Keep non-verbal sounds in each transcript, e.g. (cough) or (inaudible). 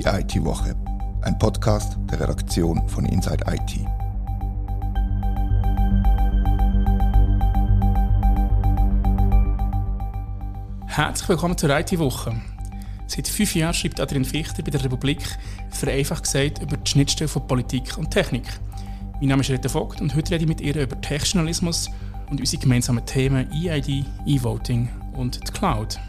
Die IT-Woche, ein Podcast der Redaktion von Inside IT. Herzlich willkommen zur IT-Woche. Seit fünf Jahren schreibt Adrian Fichter bei der Republik, vereinfacht gesagt, über die Schnittstelle von Politik und Technik. Mein Name ist Rita Vogt und heute rede ich mit ihr über Techjournalismus und unsere gemeinsamen Themen EID, E-Voting und die Cloud.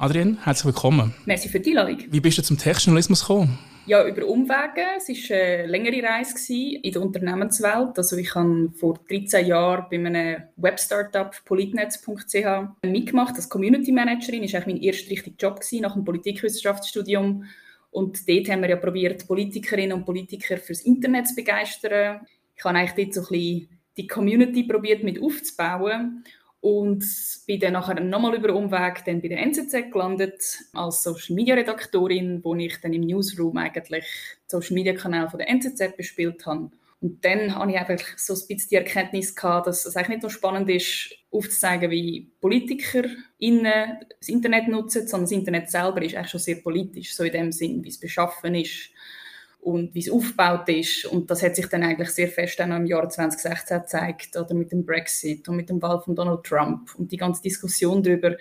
Adrian, herzlich willkommen. Merci für die Einladung. Wie bist du zum Techjournalismus gekommen? Ja, über Umwege. Es war eine längere Reise in der Unternehmenswelt. Also ich habe vor 13 Jahren bei einem Web-Startup politnetz.ch mitgemacht als Community Managerin. Das war mein erster richtiger Job nach dem Politikwissenschaftsstudium. Und dort haben wir ja probiert, Politikerinnen und Politiker fürs Internet zu begeistern. Ich habe eigentlich dort so ein bisschen die Community probiert mit aufzubauen und bin dann nachher nochmal über Umweg dann bei der NZZ gelandet als Social Media Redaktorin, wo ich dann im Newsroom eigentlich Social Media Kanal von der NZZ bespielt habe. Und dann habe ich einfach so ein bisschen die Erkenntnis gehabt, dass es eigentlich nicht nur spannend ist, aufzuzeigen, wie Politiker das Internet nutzen, sondern das Internet selber ist eigentlich schon sehr politisch, so in dem Sinn, wie es beschaffen ist, und wie es aufgebaut ist. Und das hat sich dann eigentlich sehr fest dann im Jahr 2016 gezeigt, oder mit dem Brexit und mit dem Wahl von Donald Trump und die ganze Diskussion darüber,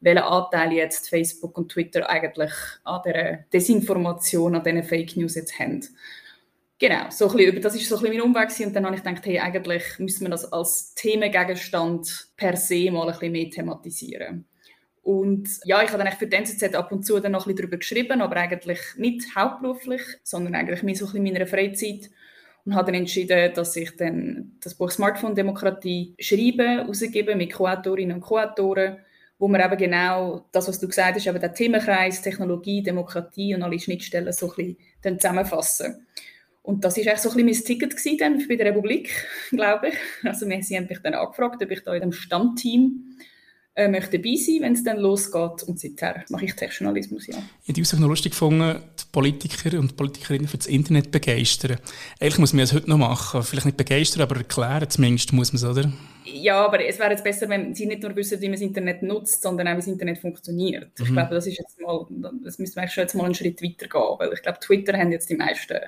welchen Anteil jetzt Facebook und Twitter eigentlich an der Desinformation, an diesen Fake News jetzt haben. Genau, so ein bisschen, das ist so ein bisschen mein Umweg und dann habe ich gedacht, hey, eigentlich müssen wir das als Themengegenstand per se mal ein bisschen mehr thematisieren. Und ja, ich habe dann für die NZZ ab und zu dann noch ein bisschen darüber geschrieben, aber eigentlich nicht hauptberuflich, sondern eigentlich mehr so ein bisschen in meiner Freizeit. Und habe dann entschieden, dass ich dann das Buch Smartphone Demokratie schreibe, rausgebe mit Co-Autorinnen und Co-Autoren, wo wir eben genau das, was du gesagt hast, eben den Themenkreis, Technologie, Demokratie und alle Schnittstellen so ein bisschen dann zusammenfassen. Und das war eigentlich so ein bisschen mein Ticket bei der Republik, (laughs) glaube ich. Also sie haben mich dann angefragt, ob ich da in dem Stammteam äh, möchte dabei sein, wenn es dann losgeht. Und seither mache ich Techjournalismus, ja. Ich habe die Aussage noch lustig gefunden, die Politiker und Politikerinnen für das Internet begeistern. Eigentlich muss man es heute noch machen. Vielleicht nicht begeistern, aber erklären zumindest muss man es, oder? Ja, aber es wäre jetzt besser, wenn Sie nicht nur wissen, wie man das Internet nutzt, sondern auch, wie das Internet funktioniert. Mhm. Ich glaube, das ist jetzt mal, das müsste man schon jetzt mal einen Schritt weiter gehen, weil ich glaube, Twitter haben jetzt die meisten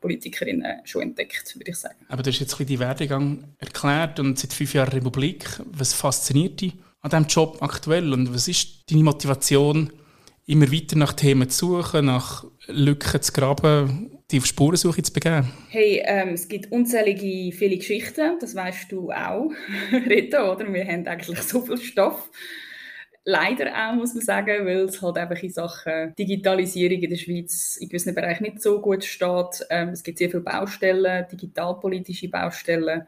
Politikerinnen schon entdeckt, würde ich sagen. Aber du hast jetzt ein bisschen die Werdegang erklärt und seit fünf Jahren Republik. Was fasziniert dich an diesem Job aktuell und was ist deine Motivation, immer weiter nach Themen zu suchen, nach Lücken zu graben, die auf Spurensuche zu begeben? Hey, ähm, es gibt unzählige viele Geschichten, das weißt du auch, (laughs) Rita, oder? Wir haben eigentlich so viel Stoff. Leider auch, muss man sagen, weil es halt einfach in Sachen Digitalisierung in der Schweiz in gewissen Bereichen nicht so gut steht. Ähm, es gibt sehr viele Baustellen, digitalpolitische Baustellen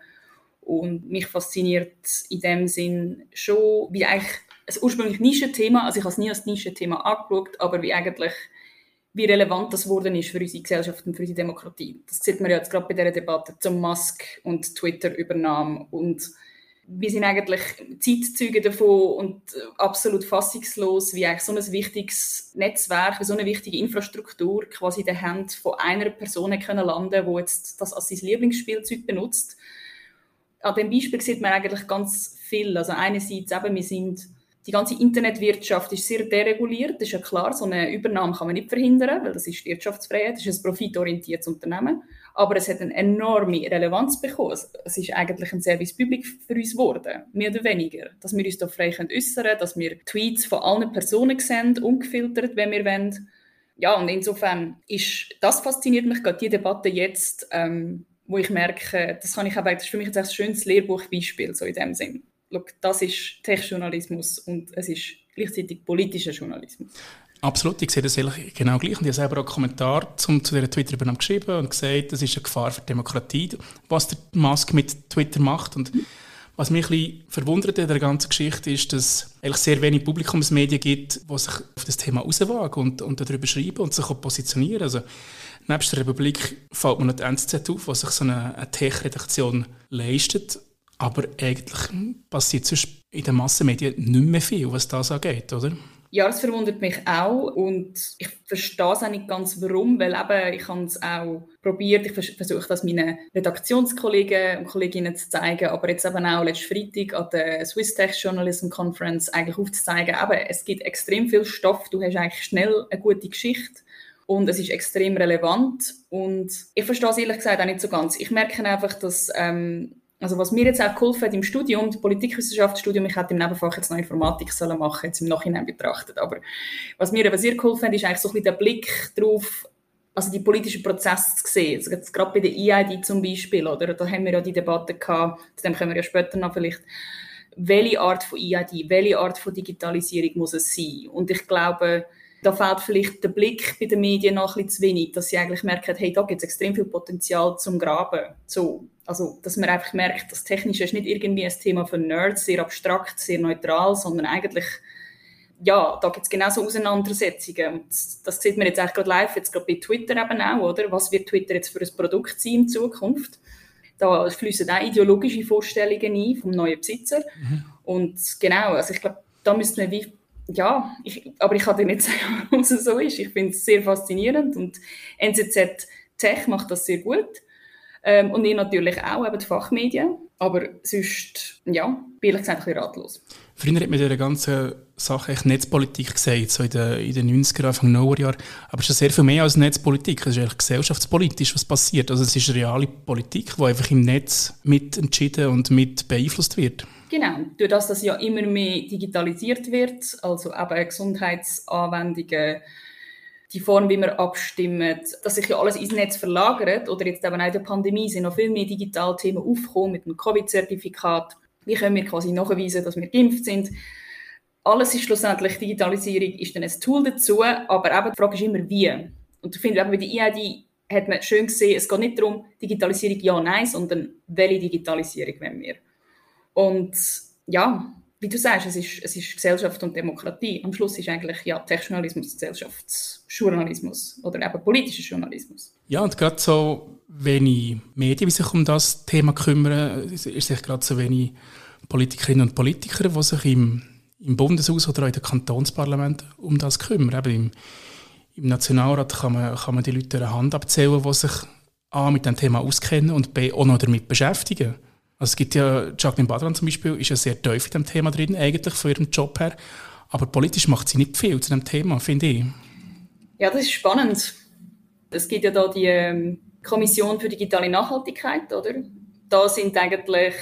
und mich fasziniert in dem Sinn schon, wie eigentlich ein ursprünglich Nischenthema, also ich habe es nie als Nischenthema angeschaut, aber wie eigentlich wie relevant das geworden ist für unsere Gesellschaft und für unsere Demokratie. Das sieht man ja jetzt gerade bei dieser Debatte zum Musk und Twitter-Übernahme und wir sind eigentlich Zeitzeuge davon und absolut fassungslos, wie eigentlich so ein wichtiges Netzwerk, so eine wichtige Infrastruktur quasi in den Händen von einer Person können landen, die jetzt das als sein Lieblingsspielzeug benutzt an dem Beispiel sieht man eigentlich ganz viel. Also einerseits eben, wir sind, die ganze Internetwirtschaft ist sehr dereguliert. Das ist ja klar, so eine Übernahme kann man nicht verhindern, weil das ist Wirtschaftsfreiheit, das ist ein profitorientiertes Unternehmen. Aber es hat eine enorme Relevanz bekommen. Es ist eigentlich ein Service Public für uns geworden, mehr oder weniger. Dass wir uns da frei äußern können, dass wir Tweets von allen Personen sehen, ungefiltert, wenn wir wollen. Ja, und insofern ist, das fasziniert mich gerade, die Debatte jetzt, ähm, wo ich merke, das, kann ich aber, das ist für mich jetzt ein schönes Lehrbuchbeispiel, so in dem Sinn. Schau, das ist Tech-Journalismus und es ist gleichzeitig politischer Journalismus. Absolut, ich sehe das genau gleich. Und ich habe selber auch einen Kommentar zum, zu dieser Twitter-Übernahme geschrieben und gesagt, das ist eine Gefahr für die Demokratie, was der Musk mit Twitter macht. Und was mich ein bisschen verwundert in der ganzen Geschichte ist, dass es sehr wenig Publikumsmedien gibt, die sich auf das Thema rauswagen und, und darüber schreiben und sich auch positionieren. Also, Nebst der Republik fällt mir noch die NZZ auf, was sich so eine, eine Tech-Redaktion leistet. Aber eigentlich passiert sonst in den Massenmedien nicht mehr viel, was das angeht, oder? Ja, das verwundert mich auch. Und ich verstehe es auch nicht ganz, warum, weil eben, ich habe es auch probiert, ich versuche das meinen Redaktionskollegen und Kolleginnen zu zeigen, aber jetzt eben auch letzten Freitag an der Swiss Tech Journalism Conference eigentlich aufzuzeigen, eben, es gibt extrem viel Stoff, du hast eigentlich schnell eine gute Geschichte und es ist extrem relevant und ich verstehe es ehrlich gesagt auch nicht so ganz. Ich merke einfach, dass ähm, also was mir jetzt auch geholfen hat im Studium, im Politikwissenschaftsstudium, ich hätte im Nebenfach jetzt noch Informatik sollen machen, jetzt im Nachhinein betrachtet, aber was mir eben sehr geholfen hat, ist eigentlich so ein bisschen der Blick darauf, also die politischen Prozesse zu sehen. Also jetzt gerade bei der EID zum Beispiel, oder? Da haben wir ja die Debatte gehabt, zu dem kommen wir ja später noch vielleicht, welche Art von EID, welche Art von Digitalisierung muss es sein? Und ich glaube, da fehlt vielleicht der Blick bei den Medien noch ein bisschen zu wenig, dass sie eigentlich merken, hey, da gibt es extrem viel Potenzial zum Graben. So, also, dass man einfach merkt, das Technische ist nicht irgendwie ein Thema für Nerds, sehr abstrakt, sehr neutral, sondern eigentlich, ja, da gibt es genauso Auseinandersetzungen. Und das sieht man jetzt eigentlich gerade live, jetzt gerade bei Twitter eben auch, oder? Was wird Twitter jetzt für ein Produkt sein in Zukunft? Da fließen auch ideologische Vorstellungen ein vom neuen Besitzer. Mhm. Und genau, also ich glaube, da müsste man wie ja, ich, aber ich kann dir nicht (laughs) sagen, warum es so ist. Ich finde es sehr faszinierend und NZZ Tech macht das sehr gut. Ähm, und ich natürlich auch, eben die Fachmedien. Aber sonst, ja, bin ich gesagt ein bisschen ratlos. Früher hat man dieser ganzen Sache echt Netzpolitik gesagt, so in den, in den 90er, Anfang 90er Jahren. Aber es ist sehr viel mehr als Netzpolitik. Es ist eigentlich gesellschaftspolitisch, was passiert. Also es ist reale Politik, die einfach im Netz mit entschieden und mit beeinflusst wird. Genau, durch das, dass ja immer mehr digitalisiert wird, also eben Gesundheitsanwendungen, die Form, wie wir abstimmen, dass sich ja alles ins Netz verlagert oder jetzt eben auch in der Pandemie sind noch viel mehr digitale Themen aufgekommen mit dem Covid-Zertifikat. Wie können wir quasi nachweisen, dass wir geimpft sind? Alles ist schlussendlich, Digitalisierung ist dann ein Tool dazu, aber eben die Frage ist immer, wie. Und ich finde, bei der EID hat man schön gesehen, es geht nicht darum, Digitalisierung ja, nein, sondern welche Digitalisierung wollen wir. Und ja, wie du sagst, es ist, es ist Gesellschaft und Demokratie. Am Schluss ist eigentlich ja Techjournalismus Gesellschaftsjournalismus oder eben politischer Journalismus. Ja, und gerade so wenig Medien, die sich um das Thema kümmern, ist sich gerade so wenig Politikerinnen und Politiker, die sich im, im Bundeshaus oder auch in den Kantonsparlamenten um das kümmern. Eben im, im Nationalrat kann man, kann man die Leute eine Hand abzählen, die sich A, mit dem Thema auskennen und B, auch noch damit beschäftigen. Also es gibt ja, Jacqueline Badran zum Beispiel, ist ja sehr tief in dem Thema drin, eigentlich von ihrem Job her. Aber politisch macht sie nicht viel zu dem Thema, finde ich. Ja, das ist spannend. Es gibt ja da die ähm, Kommission für digitale Nachhaltigkeit, oder? Da sind eigentlich,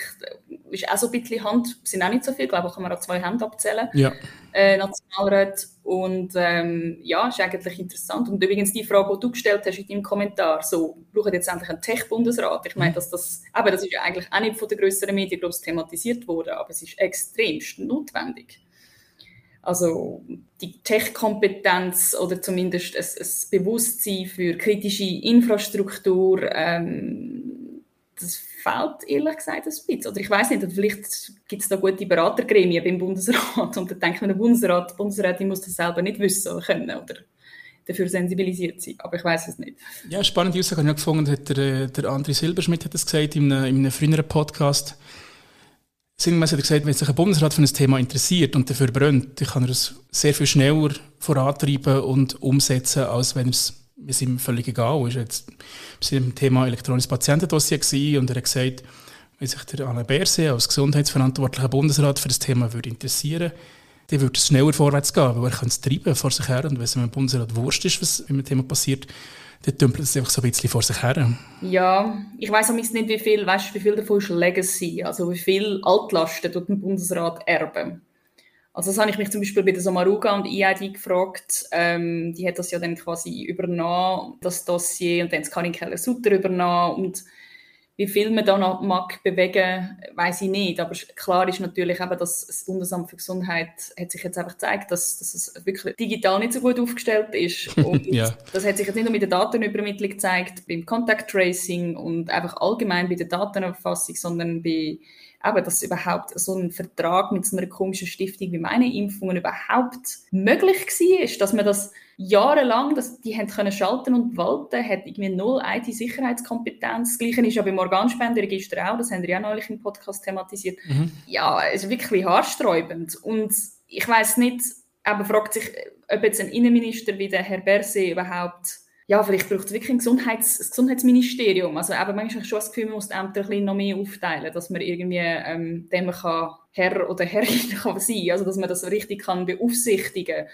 ist auch so ein bisschen Hand, sind auch nicht so viel, ich glaube, kann man auch zwei Hände abzählen. Ja. Äh, Nationalrat. Und ähm, ja, ist eigentlich interessant. Und übrigens die Frage, die du gestellt hast in deinem Kommentar, so, brauchen jetzt endlich einen Tech-Bundesrat? Ich meine, dass das, aber das ist ja eigentlich auch nicht von den grösseren Medien glaub, thematisiert worden, aber es ist extremst notwendig. Also die Tech-Kompetenz oder zumindest ein, ein, Bewusstsein für kritische Infrastruktur, ähm, das fehlt ehrlich gesagt ein bisschen. Oder ich weiß nicht, vielleicht gibt es da gute Beratergremien beim Bundesrat und dann denkt man, der Bundesrat, die Bundesrätin muss das selber nicht wissen oder können oder dafür sensibilisiert sein. Aber ich weiß es nicht. Ja, spannende Aussage habe ich gefunden, hat der, äh, der André Silberschmidt hat das gesagt in einem, in einem früheren Podcast. Sinngemäß hat er gesagt, wenn sich ein Bundesrat für ein Thema interessiert und dafür brennt, dann kann er es sehr viel schneller vorantreiben und umsetzen, als wenn es ist ihm völlig egal. Ist jetzt beim Thema elektronisches Patientendossier und er hat gesagt, wenn sich der Alain Berset als gesundheitsverantwortlicher Bundesrat für das Thema würde interessieren dann würde es schneller vorwärts gehen, weil er kann es treiben vor sich her und wenn es im Bundesrat wurscht ist, was mit dem Thema passiert, dann dümpelt es einfach so ein bisschen vor sich her. Ja, ich weiß auch nicht, wie viel, weißt, wie viel davon ist Legacy, also wie viel Altlasten tut ein Bundesrat erben. Also das habe ich mich zum Beispiel bei der Samaruga und EID gefragt. Ähm, die hat das ja dann quasi übernommen, das Dossier, und dann hat Karin Keller-Sutter übernommen. Und wie viel man da noch mag bewegen, weiß ich nicht. Aber klar ist natürlich eben, dass das Bundesamt für Gesundheit hat sich jetzt einfach gezeigt, dass, dass es wirklich digital nicht so gut aufgestellt ist. (laughs) Und ja. das hat sich jetzt nicht nur mit der Datenübermittlung gezeigt, beim Contact Tracing und einfach allgemein bei der Datenerfassung, sondern bei eben, dass überhaupt so ein Vertrag mit so einer komischen Stiftung wie meine Impfungen überhaupt möglich war, dass man das jahrelang, dass die haben können schalten und walten, hat irgendwie null IT-Sicherheitskompetenz. Das Gleiche ist ja beim Organspenderegister auch, das haben wir ja neulich im Podcast thematisiert. Mhm. Ja, es ist wirklich haarsträubend und ich weiß nicht, aber fragt sich, ob jetzt ein Innenminister wie der Herr Berset überhaupt ja, vielleicht braucht es wirklich ein, Gesundheits-, ein Gesundheitsministerium. Also eben manchmal schon das Gefühl, man muss die Ämter ein bisschen noch mehr aufteilen, dass man irgendwie ähm, dem kann Herr oder Herrin (laughs) kann sein also dass man das richtig kann beaufsichtigen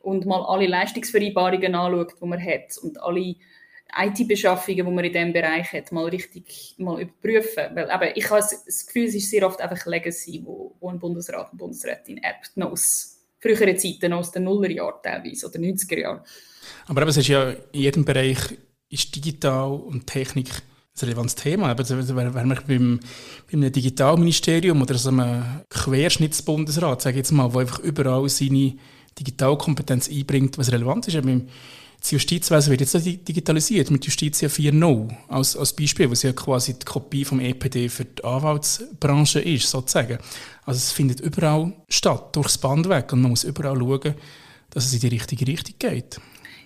und mal alle Leistungsvereinbarungen anschaut, die man hat und alle IT-Beschaffungen, die man in diesem Bereich hat, mal richtig mal überprüfen. Weil eben, ich habe das Gefühl, es ist sehr oft einfach Legacy, wo, wo ein Bundesrat und Bundesrätin erbt, noch aus früheren Zeiten, noch aus den Nullerjahren teilweise oder 90er Jahren. Aber eben, es ist ja in jedem Bereich ist digital und Technik ein relevantes Thema. Also, wenn man beim, beim Digitalministerium oder so einem Querschnittsbundesrat, sage ich jetzt mal, wo einfach überall seine Digitalkompetenz einbringt, was relevant ist. Das Justizwesen wird jetzt digitalisiert mit Justitia 4.0 als, als Beispiel, was ja quasi die Kopie vom EPD für die Anwaltsbranche ist, sozusagen. Also es findet überall statt, durchs Band weg und man muss überall schauen, dass es in die richtige Richtung geht.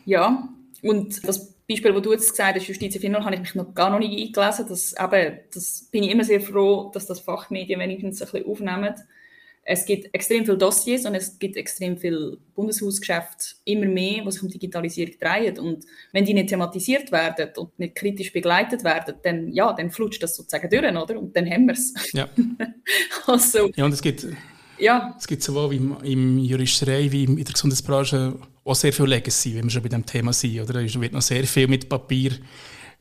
Ja, und das Beispiel, das du jetzt gesagt hast, Justiz 4.0, habe ich mich noch gar noch nicht eingelesen. Das, eben, das bin ich immer sehr froh, dass das Fachmedien wenigstens ein bisschen aufnehmen. Es gibt extrem viele Dossiers und es gibt extrem viele Bundeshausgeschäfte, immer mehr, die sich um Digitalisierung drehen. Und wenn die nicht thematisiert werden und nicht kritisch begleitet werden, dann, ja, dann flutscht das sozusagen durch, oder? Und dann haben wir es. Ja. (laughs) also, ja, und es gibt, ja. es gibt sowohl im, im Juristerei wie in der Gesundheitsbranche auch sehr viel Legacy, wenn wir schon bei dem Thema sind. Oder? Es wird noch sehr viel mit Papier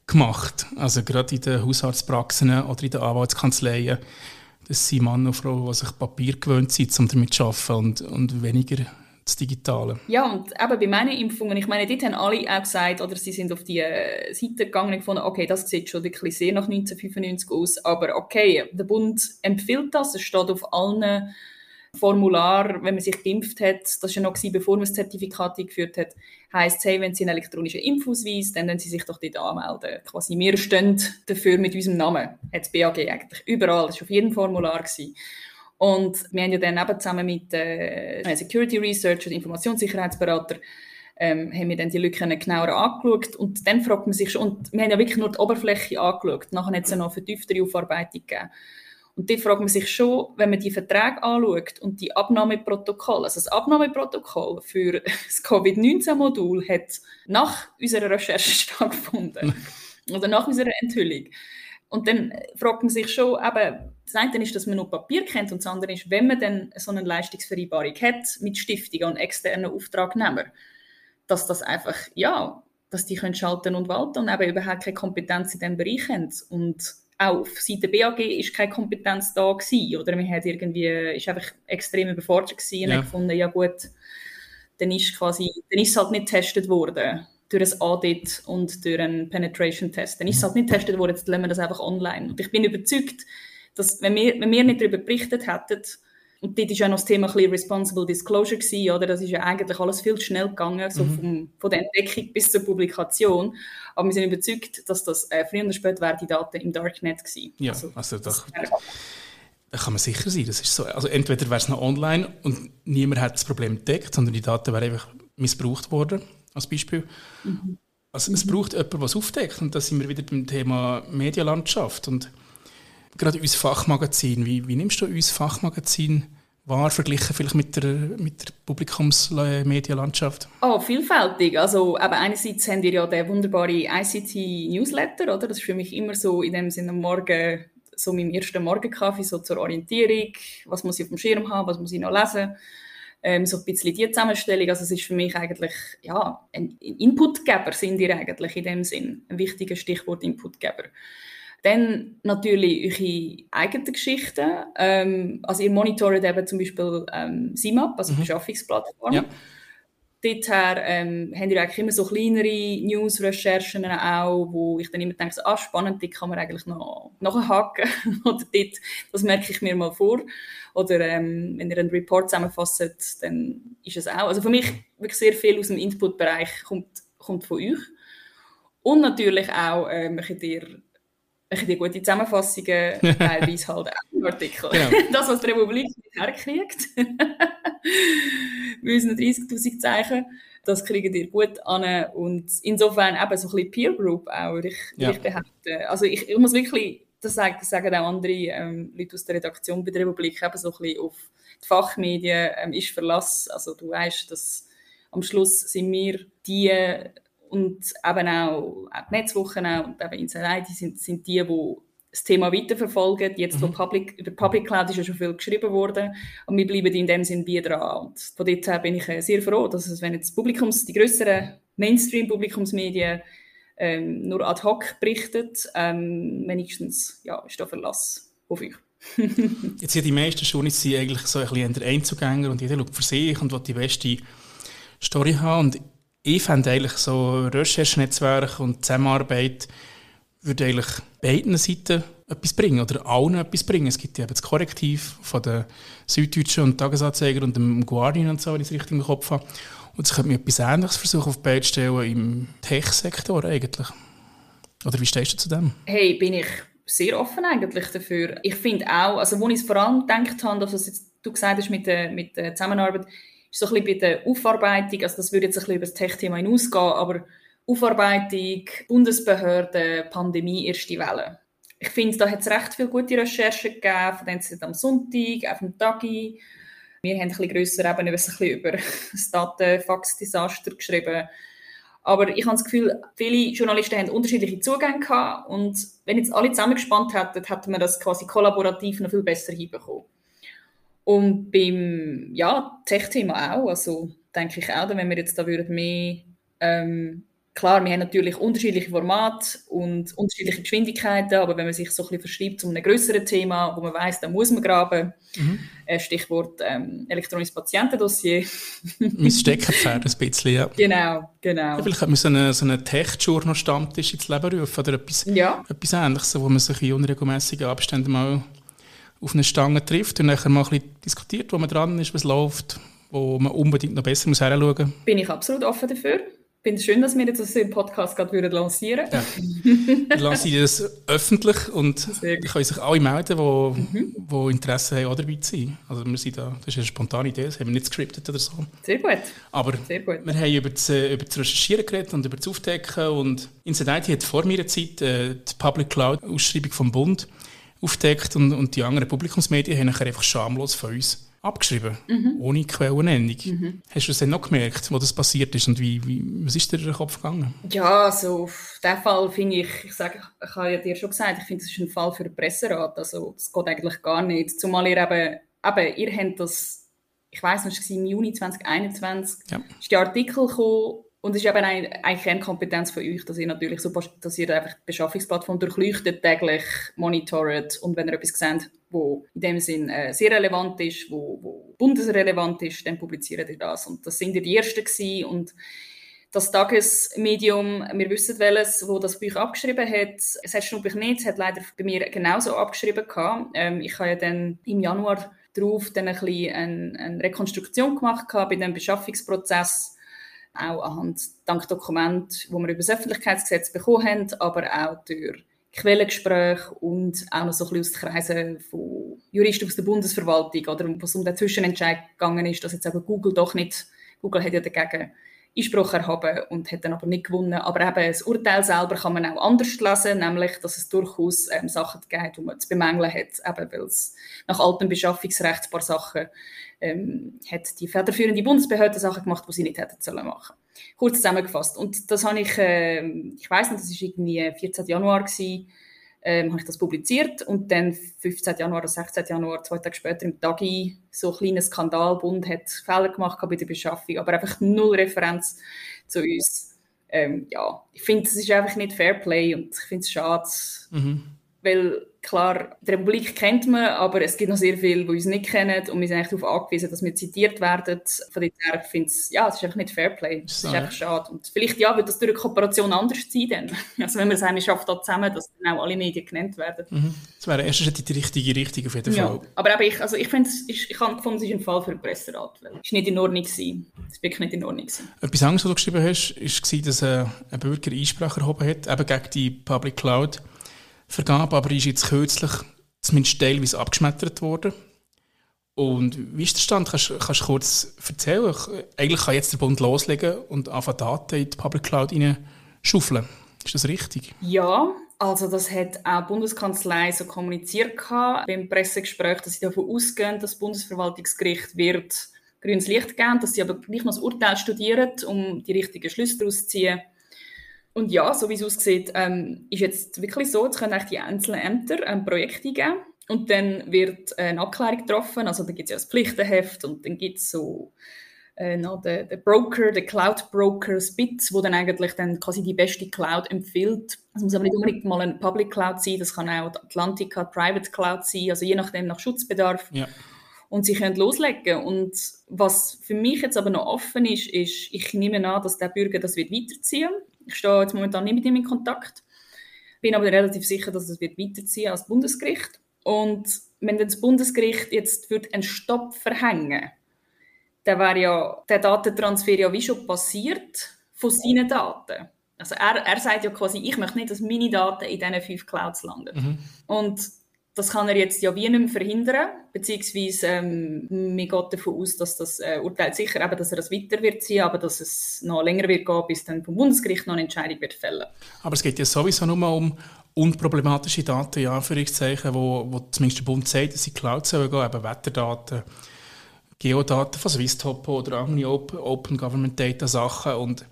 gemacht. Also gerade in den Hausarztpraxen oder in den Anwaltskanzleien. Das sind Männer und Frauen, die sich Papier gewöhnt sind, um damit zu arbeiten und, und weniger das Digitale. Ja, und eben bei meinen Impfungen, ich meine, dort haben alle auch gesagt, oder sie sind auf die äh, Seite gegangen und gefunden, okay, das sieht schon wirklich sehr nach 1995 aus, aber okay, der Bund empfiehlt das, es steht auf allen Formular, wenn man sich geimpft hat, das war ja noch gewesen, bevor man das Zertifikat eingeführt hat, heisst hey, wenn Sie einen elektronischen Impfausweis, dann können Sie sich doch dort anmelden. Quasi wir stehen dafür mit unserem Namen, hat das BAG eigentlich überall, das war auf jedem Formular. Gewesen. Und wir haben ja dann eben zusammen mit äh, Security Research und Informationssicherheitsberater ähm, haben wir dann die Lücken genauer angeschaut und dann fragt man sich schon, und wir haben ja wirklich nur die Oberfläche angeschaut, nachher hat es ja noch vertieftere Aufarbeitung gegeben. Und da fragt man sich schon, wenn man die Verträge anschaut und die Abnahmeprotokolle, also das Abnahmeprotokoll für das Covid-19-Modul hat nach unserer Recherche (laughs) stattgefunden oder nach unserer Enthüllung. Und dann fragt man sich schon, eben, das eine ist, dass man nur Papier kennt und das andere ist, wenn man dann so eine Leistungsvereinbarung hat mit Stiftungen und externen Auftragnehmern, dass das einfach, ja, dass die können schalten und walten und eben überhaupt keine Kompetenz in diesem Bereich haben. Und auf Seite BAG ist keine Kompetenz da gewesen, oder man hat irgendwie, ist einfach extrem überfordert gewesen und ja. hat gefunden, ja gut, dann ist quasi, dann ist es halt nicht getestet worden durch ein Audit und durch einen Penetration-Test. Dann ist es halt nicht getestet worden, jetzt lassen wir das einfach online. Und ich bin überzeugt, dass wenn wir, wenn wir nicht darüber berichtet hätten, und dort war ja noch das Thema ein bisschen Responsible Disclosure, gewesen, oder? Das ist ja eigentlich alles viel zu schnell gegangen, so mhm. vom, von der Entdeckung bis zur Publikation. Aber wir sind überzeugt, dass das äh, früher oder später die Daten im Darknet gewesen. Ja, also, also doch, da kann man sicher sein. Das ist so. Also entweder wäre es noch online und niemand hat das Problem entdeckt, sondern die Daten wären einfach missbraucht worden, als Beispiel. Mhm. Also es braucht jemanden, der es aufdeckt. Und da sind wir wieder beim Thema Medienlandschaft. Und gerade unser Fachmagazin, wie, wie nimmst du unser Fachmagazin wahr, verglichen vielleicht mit der, mit der Publikumsmedienlandschaft? Oh, vielfältig. Also aber einerseits haben wir ja den wunderbaren ICT-Newsletter, oder? Das ist für mich immer so in dem Sinne Morgen so meinem ersten Morgenkaffee, so zur Orientierung, was muss ich auf dem Schirm haben, was muss ich noch lesen, ähm, so ein bisschen die Zusammenstellung, also es ist für mich eigentlich, ja, ein Inputgeber sind ihr eigentlich in dem Sinn, ein wichtiges Stichwort Inputgeber. Dann natürlich eure eigenen Geschichten. Ähm, also ihr monitort eben zum Beispiel ähm, SIMAP, also mhm. Beschaffungsplattform. Ja. Dorther ähm, haben ihr eigentlich immer so kleinere News-Recherchen auch, wo ich dann immer denke, so, ah, spannend, die kann man eigentlich noch nachhaken. (laughs) Oder dort, das merke ich mir mal vor. Oder ähm, wenn ihr einen Report zusammenfasst, dann ist es auch. Also für mich wirklich sehr viel aus dem Input-Bereich kommt, kommt von euch. Und natürlich auch äh, möchtet ihr die gute Zusammenfassungen, (laughs) teilweise halt auch Artikel. Genau. (laughs) Das, was die Republik nicht herkriegt, (laughs) mit unseren 30'000 Zeichen, das kriegen ihr gut an und insofern eben so ein bisschen Peer Group auch, ich, ja. ich behaupte. Also ich, ich, muss wirklich das sagen, das sagen auch andere ähm, Leute aus der Redaktion bei der Republik, eben so ein bisschen auf die Fachmedien ähm, ist Verlass. Also du weißt, dass am Schluss sind wir die und eben auch, auch die Netzwochen und eben Inside die sind, sind die, die das Thema weiterverfolgen. Jetzt, mhm. wo Public, über Public Cloud ist ja schon viel geschrieben worden und wir bleiben in dem Sinn wie dran. Und von dort her bin ich äh, sehr froh, dass es, wenn jetzt Publikums, die größeren Mainstream-Publikumsmedien ähm, nur ad hoc berichtet, ähm, wenigstens ja, ist da Verlass auf euch. (laughs) jetzt sind die meisten Journalisten sind eigentlich so ein bisschen Einzugänger und jeder schaut für sich und will die beste Story haben. Und ich fände eigentlich so Recherchenetzwerke und Zusammenarbeit würde eigentlich beiden Seiten etwas bringen oder allen etwas bringen. Es gibt ja eben das Korrektiv von der Süddeutschen und Tagesanzeiger und dem Guardian und so, wenn ich es richtig im Kopf habe. Und es könnte mir etwas Ähnliches versuchen auf die Beine stellen im Tech-Sektor eigentlich. Oder wie stehst du zu dem? Hey, bin ich sehr offen eigentlich dafür. Ich finde auch, also wo ich es vor allem gedacht habe, dass jetzt, du gesagt hast mit der, mit der Zusammenarbeit, ist so ein bisschen bei der Aufarbeitung, also das würde jetzt ein bisschen über das Tech-Thema hinausgehen, aber Aufarbeitung, Bundesbehörden, Pandemie, erste Welle. Ich finde, da hat es recht viele gute Recherchen gegeben, von denen am Sonntag, auf dem Tagi. Wir haben ein bisschen grösser eben ein bisschen über (laughs) das Datenfax-Desaster geschrieben. Aber ich habe das Gefühl, viele Journalisten haben unterschiedliche Zugänge gehabt und wenn jetzt alle zusammengespannt hätten, hätten wir das quasi kollaborativ noch viel besser hinbekommen. Und beim ja, Tech-Thema auch, also denke ich auch, wenn wir jetzt da würden mehr ähm, Klar, wir haben natürlich unterschiedliche Formate und unterschiedliche Geschwindigkeiten, aber wenn man sich so ein bisschen verschreibt zu einem größeren Thema, wo man weiß, da muss man graben, mhm. Äh, Stichwort ähm, elektronisches Patientendossier. (laughs) mein Steckenpferd ein bisschen, ja. Genau, genau. Ja, vielleicht könnte man so einen, so einen Tech-Journal-Stammtisch ins Leben rufen oder etwas, ja. etwas Ähnliches, wo man sich in unregelmäßigen Abständen mal auf eine Stange trifft und nachher mal ein bisschen diskutiert, wo man dran ist, was läuft, wo man unbedingt noch besser muss hinschauen muss. Bin ich absolut offen dafür. Ich finde es schön, dass wir jetzt das im Podcast gerade lancieren ja. Wir lancieren das öffentlich und (laughs) können sich alle melden, die, mhm. Interesse haben, auch dabei zu sein. Also wir sind da, das ist eine spontane Idee, das haben wir nicht gescriptet oder so. Sehr gut. Aber Sehr gut. wir haben über das, über das Recherchieren geredet und über das Aufdecken und Insight hat vor meiner Zeit äh, die Public Cloud Ausschreibung vom Bund aufdeckt und, und die anderen Publikumsmedien haben nachher einfach schamlos von uns abgeschrieben, mhm. ohne Quellennennung. Mhm. Hast du es dann noch gemerkt, wo das passiert ist und wie, wie, was ist dir durch den Kopf gegangen? Ja, also auf diesen Fall finde ich, ich sage, ich habe ja dir schon gesagt, ich finde, es ist ein Fall für den Presserat, also das geht eigentlich gar nicht, zumal ihr eben, eben ihr habt das, ich weiss noch, es war im Juni 2021, ja. ist der Artikel gekommen, und es ist eben eine, eine Kernkompetenz von euch, dass ihr natürlich so, dass ihr einfach die Beschaffungsplattform durchleuchtet, täglich monitort und wenn ihr etwas seht, wo in dem Sinn äh, sehr relevant ist, wo, wo bundesrelevant ist, dann publiziert ihr das. Und das sind ihr die Ersten gewesen. und das Tagesmedium, wir wissen welches, wo das Buch abgeschrieben hat. Es hat Schnuppich nicht, es hat leider bei mir genauso abgeschrieben gehabt. Ähm, ich habe ja dann im Januar darauf dann ein bisschen eine, eine Rekonstruktion gemacht gehabt bei dem Beschaffungsprozess auch anhand dank Dokument, wo wir über das Öffentlichkeitsgesetz bekommen haben, aber auch durch Quellengespräche und auch noch so ein bisschen aus von Juristen aus der Bundesverwaltung oder? Wo es um den Zwischenentscheid gegangen ist, dass jetzt eben Google doch nicht, Google hat ja dagegen Einspruch erhaben und hat dann aber nicht gewonnen. Aber eben das Urteil selber kann man auch anders lesen, nämlich, dass es durchaus ähm, Sachen gibt, die man zu bemängeln hat, eben weil es nach altem Beschaffungsrecht ein paar Sachen ähm, hat die federführende Bundesbehörde Sachen gemacht, die sie nicht hätten sollen machen. Kurz zusammengefasst. Und das habe ich, äh, ich weiß nicht, das war irgendwie 14. Januar gewesen, ähm, habe ich das publiziert und dann 15. Januar oder 16. Januar, zwei Tage später im Tagi, so ein kleiner Skandal, Bund hat Fehler gemacht bei der Beschaffung, aber einfach null Referenz zu uns. Ähm, ja, ich finde, es ist einfach nicht Fair Play und ich finde es schade, mhm. Weil klar, die Republik kennt man, aber es gibt noch sehr viele, die uns nicht kennen und wir sind eigentlich darauf angewiesen, dass wir zitiert werden. Von daher finde ich ja, es ist einfach nicht Fairplay. Es ist einfach schade. Und vielleicht ja, wird das durch eine Kooperation anders sein dann. (laughs) Also wenn wir sagen, wir schaffen da zusammen, dass dann auch alle Medien genannt werden. Mhm. Das wäre erst Schritt in die richtige Richtung auf jeden Fall. Ja. Aber eben ich, also ich finde, ich habe gefunden, es ist ein Fall für den Presserat. Es war nicht in Ordnung. Es war wirklich nicht in Ordnung. Etwas anderes, was du geschrieben hast, war, dass äh, ein Bürger Einsprache erhoben hat, eben gegen die Public Cloud. Vergabe, aber ist jetzt kürzlich zumindest teilweise abgeschmettert worden. Und wie ist der Stand? Kannst, du kurz erzählen? Eigentlich kann jetzt der Bund loslegen und einfach Daten in die Public Cloud schaufeln. Ist das richtig? Ja, Also das hat auch die Bundeskanzlei so kommuniziert beim Pressegespräch, dass sie davon ausgehen, dass das Bundesverwaltungsgericht wird grünes Licht geben, dass sie aber gleich noch das Urteil studieren, um die richtigen Schlüsse daraus zu ziehen. Und ja, so wie es aussieht, ähm, ist jetzt wirklich so, jetzt können eigentlich die einzelnen Ämter ein Projekt eingeben und dann wird eine Abklärung getroffen, also dann gibt es ja das Pflichtenheft und dann gibt es so äh, den, den Broker, den Cloud Broker Spitz, wo dann eigentlich dann quasi die beste Cloud empfiehlt. Es muss aber nicht unbedingt mal eine Public Cloud sein, das kann auch die Atlantica Private Cloud sein, also je nachdem nach Schutzbedarf. Ja. Und sie können loslegen. Und was für mich jetzt aber noch offen ist, ist, ich nehme an, dass der Bürger das wird weiterziehen. Ich stehe jetzt momentan nicht mit ihm in Kontakt, bin aber relativ sicher, dass es wird weiterziehen als Bundesgericht. Und wenn das Bundesgericht jetzt einen Stopp verhängen dann wäre ja der Datentransfer ja wie schon passiert von seinen Daten. Also er, er sagt ja quasi, ich möchte nicht, dass meine Daten in diesen fünf Clouds landen. Mhm. Und das kann er jetzt ja wie nicht mehr verhindern, beziehungsweise ähm, mir geht davon aus, dass das äh, Urteil sicher eben, dass er das weiter wird ziehen, aber dass es noch länger wird gehen, bis dann vom Bundesgericht noch eine Entscheidung wird fällen. Aber es geht ja sowieso nur um unproblematische Daten, ja, Anführungszeichen, wo, wo zumindest der Bund sagt, dass sie Cloud sollen gehen, eben Wetterdaten, Geodaten von Swisstop oder andere Open Government Data Sachen und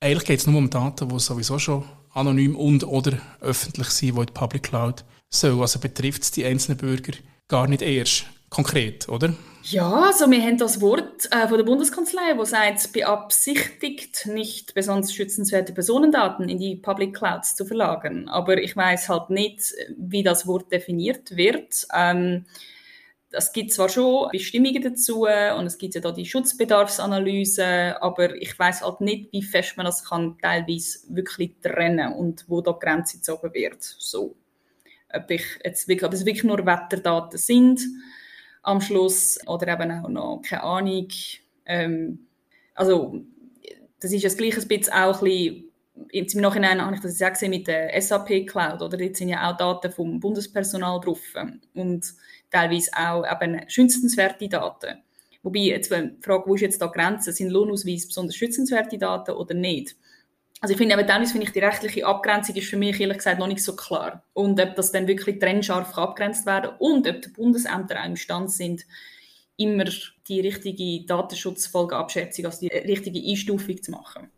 eigentlich geht es nur um Daten, die sowieso schon anonym und oder öffentlich sind, die in die Public Cloud sollen. Also betrifft es die einzelnen Bürger gar nicht erst konkret, oder? Ja, also wir haben das Wort äh, von der Bundeskanzlei, wo sagt, beabsichtigt nicht besonders schützenswerte Personendaten in die Public Clouds zu verlagern. Aber ich weiß halt nicht, wie das Wort definiert wird. Ähm, es gibt zwar schon Bestimmungen dazu und es gibt ja da die Schutzbedarfsanalyse, aber ich weiß halt nicht, wie fest man das kann teilweise wirklich trennen und wo da die Grenze gezogen wird. So, ob, ich jetzt wirklich, ob es wirklich nur Wetterdaten sind am Schluss oder eben auch noch keine Ahnung. Ähm, also das ist das gleiche bisschen auch ein bisschen im Nachhinein habe ich das ja gesehen mit der SAP Cloud, oder? Dort sind ja auch Daten vom Bundespersonal drauf. Und teilweise auch eben schützenswerte Daten. Wobei, jetzt die Frage, wo ist jetzt da die Grenze? Sind Lohnausweise besonders schützenswerte Daten oder nicht? Also ich finde, aber teilweise finde ich, die rechtliche Abgrenzung ist für mich ehrlich gesagt noch nicht so klar. Und ob das dann wirklich trennscharf abgrenzt werden und ob die Bundesämter auch imstande sind, immer die richtige Datenschutzfolgeabschätzung, also die richtige Einstufung zu machen.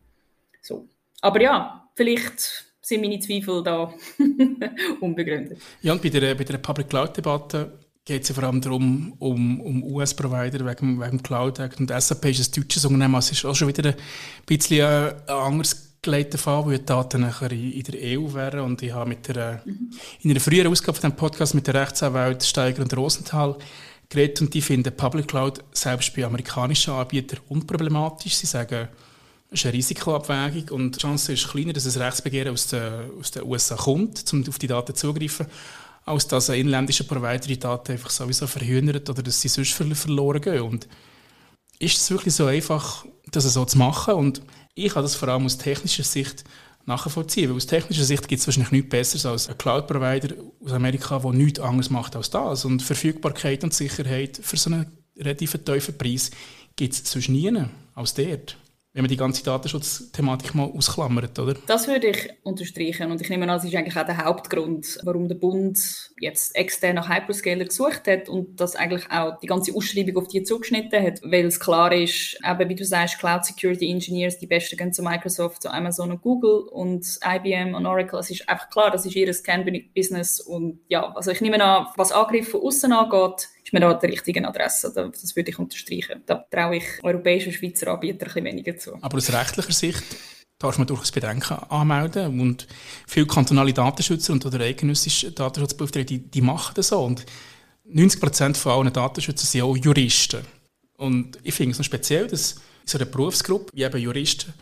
So. Aber ja, vielleicht sind meine Zweifel da (laughs) unbegründet. Ja, und bei der, bei der Public Cloud-Debatte geht es ja vor allem darum, um, um US-Provider wegen, wegen Cloud Act. Und SAP ist ein deutsches Unternehmen, also ist auch schon wieder ein bisschen ein, ein geleiteter Fall, weil die Daten nachher in, der EU wären. Und ich habe mit der, mhm. in einer früheren Ausgabe von diesem Podcast mit der Rechtsanwalt Steiger und Rosenthal geredet und die finden Public Cloud selbst bei amerikanischen Anbietern unproblematisch. Sie sagen, es ist eine Risikoabwägung und die Chance ist kleiner, dass ein Rechtsbegehren aus den, aus den USA kommt, um auf die Daten zuzugreifen als dass ein inländischer Provider die Daten einfach sowieso verhindert oder dass sie sonst verloren gehen. Und ist es wirklich so einfach, das so zu machen? Und ich habe das vor allem aus technischer Sicht nachvollziehen. Weil aus technischer Sicht gibt es wahrscheinlich nichts Besseres als ein Cloud-Provider aus Amerika, der nichts anderes macht als das. Und Verfügbarkeit und Sicherheit für so einen relativ tiefen Preis gibt es sonst nie als dort wenn man die ganze Datenschutzthematik mal ausklammert, oder? Das würde ich unterstreichen und ich nehme an, das ist eigentlich auch der Hauptgrund, warum der Bund jetzt extern nach Hyperscaler gesucht hat und das eigentlich auch die ganze Ausschreibung auf die zugeschnitten hat, weil es klar ist, eben wie du sagst, Cloud Security Engineers, die Besten gehen zu Microsoft, zu Amazon und Google und IBM und Oracle, es ist einfach klar, das ist ihr Kernbusiness und ja, also ich nehme an, was Angriffe von außen angeht, ist mir da die richtige Adresse. Das würde ich unterstreichen. Da traue ich europäischen Schweizer Anbietern ein bisschen weniger zu. Aber aus rechtlicher Sicht darf man durchaus Bedenken anmelden und viele kantonale Datenschützer und oder eidgenössische Datenschutzbeauftragte, die, die machen das so und 90 Prozent von allen Datenschützern sind auch Juristen. Und ich finde es noch speziell, dass in so einer Berufsgruppe wie eben Juristen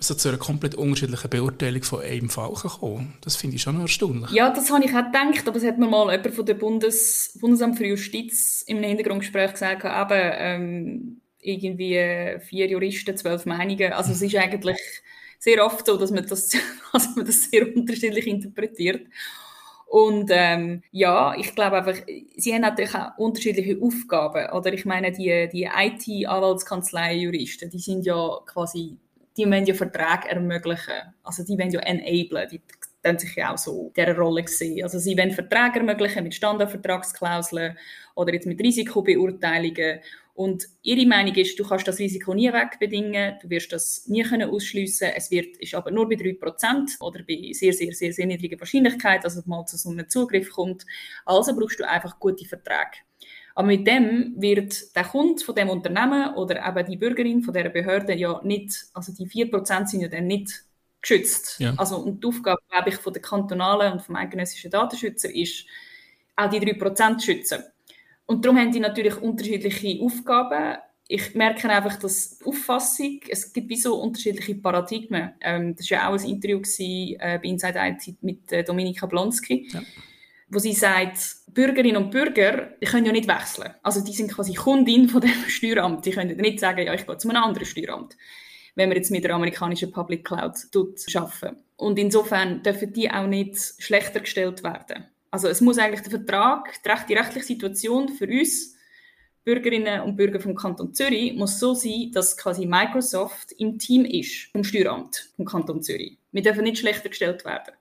so zu einer komplett unterschiedlichen Beurteilung von einem Fall kommen Das finde ich schon erstaunlich. Ja, das habe ich auch gedacht, aber es hat mir mal jemand von der Bundes Bundesamt für Justiz im Hintergrundgespräch gesagt, eben, ähm, irgendwie vier Juristen, zwölf Meinungen. Also es ist eigentlich sehr oft so, dass man das, (laughs) also man das sehr unterschiedlich interpretiert. Und ähm, ja, ich glaube einfach, sie haben natürlich auch unterschiedliche Aufgaben. Oder ich meine, die, die IT-Anwaltskanzlei-Juristen, die sind ja quasi die wollen ja Verträge ermöglichen. Also die wollen ja enablen. Die dann sich ja auch so in dieser Rolle sehen. Also sie wollen Verträge ermöglichen mit Standardvertragsklauseln oder jetzt mit Risikobeurteilungen und ihre Meinung ist, du kannst das Risiko nie wegbedingen, du wirst das nie können ausschliessen. Es wird, ist aber nur bei 3% oder bei sehr, sehr, sehr, sehr niedriger Wahrscheinlichkeit, dass es mal zu so einem Zugriff kommt. Also brauchst du einfach gute Verträge. Aber mit dem wird der Kunde von dem Unternehmen oder eben die Bürgerin von dieser Behörde ja nicht, also die 4% sind ja dann nicht geschützt. Ja. Also, und die Aufgabe, glaube ich, von der kantonalen und vom eidgenössischen Datenschützer ist, auch die 3% zu schützen. Und darum haben die natürlich unterschiedliche Aufgaben. Ich merke einfach, dass die Auffassung, es gibt wie so unterschiedliche Paradigmen. Ähm, das war ja auch ein Interview gewesen, äh, bei Inside IT mit äh, Dominika Blonsky, ja. Wo sie sagt, Bürgerinnen und Bürger die können ja nicht wechseln. Also die sind quasi Kundin von dem (laughs) Steueramt. Die können nicht sagen, ja, ich gehe zu einem anderen Steueramt, wenn wir jetzt mit der amerikanischen Public Cloud arbeiten. Und insofern dürfen die auch nicht schlechter gestellt werden. Also es muss eigentlich der Vertrag, die rechtliche Situation für uns, Bürgerinnen und Bürger vom Kanton Zürich, muss so sein, dass quasi Microsoft im Team ist vom Steueramt vom Kanton Zürich. Wir dürfen nicht schlechter gestellt werden.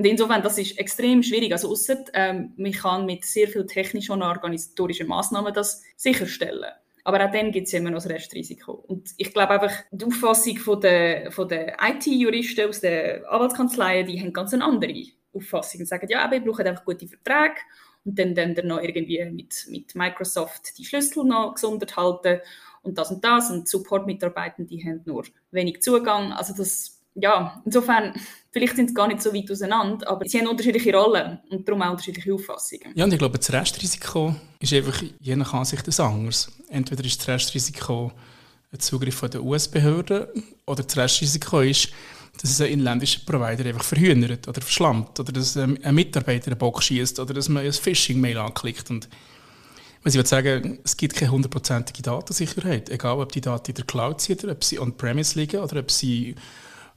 Und insofern, das ist extrem schwierig. Also ausser, ähm, man kann mit sehr viel technischen und organisatorischen Maßnahmen das sicherstellen. Aber auch dann gibt es immer noch das Restrisiko. Und ich glaube einfach, die Auffassung von der, von der IT-Juristen aus den Anwaltskanzleien, die haben ganz eine andere Auffassung und sagen, ja, aber ihr braucht einfach gute Verträge und dann, dann noch irgendwie mit, mit Microsoft die Schlüssel noch gesondert halten und das und das und Support-Mitarbeitende haben nur wenig Zugang. Also das, ja, insofern, vielleicht sind sie gar nicht so weit auseinander, aber sie haben unterschiedliche Rollen und darum auch unterschiedliche Auffassungen. Ja, und ich glaube, das Restrisiko ist einfach je nach Ansicht des anders. Entweder ist das Restrisiko ein Zugriff der US-Behörden oder das Restrisiko ist, dass es ein inländischer Provider einfach verhühnert oder verschlammt oder dass ein Mitarbeiter einen Bock schießt oder dass man ein Phishing-Mail anklickt. Und ich würde sagen, es gibt keine hundertprozentige Datensicherheit, egal ob die Daten in der Cloud sind oder ob sie on-premise liegen oder ob sie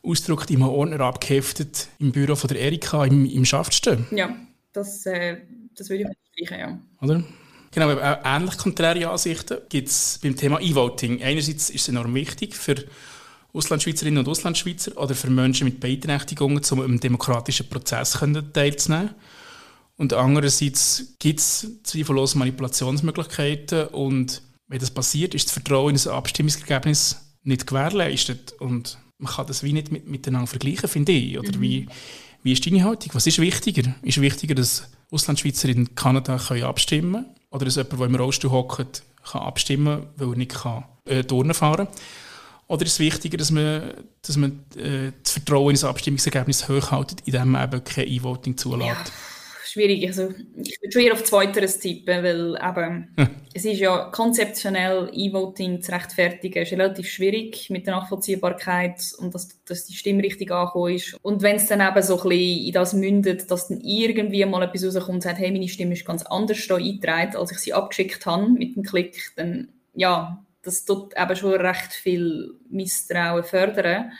ausgedruckt in einem Ordner abgeheftet im Büro von der Erika im, im Schaft stehen. Ja, das, äh, das würde ich unterstreichen, ja. Oder? Genau, aber auch ähnlich konträre Ansichten gibt es beim Thema E-Voting. Einerseits ist es enorm wichtig für Auslandschweizerinnen und Auslandschweizer oder für Menschen mit Beeinträchtigungen, um im demokratischen Prozess teilzunehmen. Und andererseits gibt es zweifellos Manipulationsmöglichkeiten und wenn das passiert, ist das Vertrauen in das Abstimmungsergebnis nicht gewährleistet und man kann das wie nicht mit, miteinander vergleichen, finde ich. Oder mhm. wie, wie ist deine Haltung? Was ist wichtiger? Ist wichtiger, dass Auslandschweizer in Kanada können abstimmen können oder dass jemand, der im Rollstuhl hockt, kann abstimmen weil er nicht kann, äh, Turnen fahren kann? Oder ist es wichtiger, dass man, dass man äh, das Vertrauen in das Abstimmungsergebnis hochhält, indem man eben kein E-Voting zulässt? Ja, schwierig. Also, ich würde schon eher auf Zweiteres tippen, weil eben, hm. es ist ja konzeptionell, E-Voting zu rechtfertigen, ist relativ schwierig mit der Nachvollziehbarkeit und dass, dass die Stimme richtig angekommen ist. Und wenn es dann eben so ein bisschen in das mündet, dass dann irgendwie mal etwas rauskommt und sagt, hey, meine Stimme ist ganz anders da eingetragen, als ich sie abgeschickt habe mit dem Klick, dann ja, das tut eben schon recht viel Misstrauen fördern.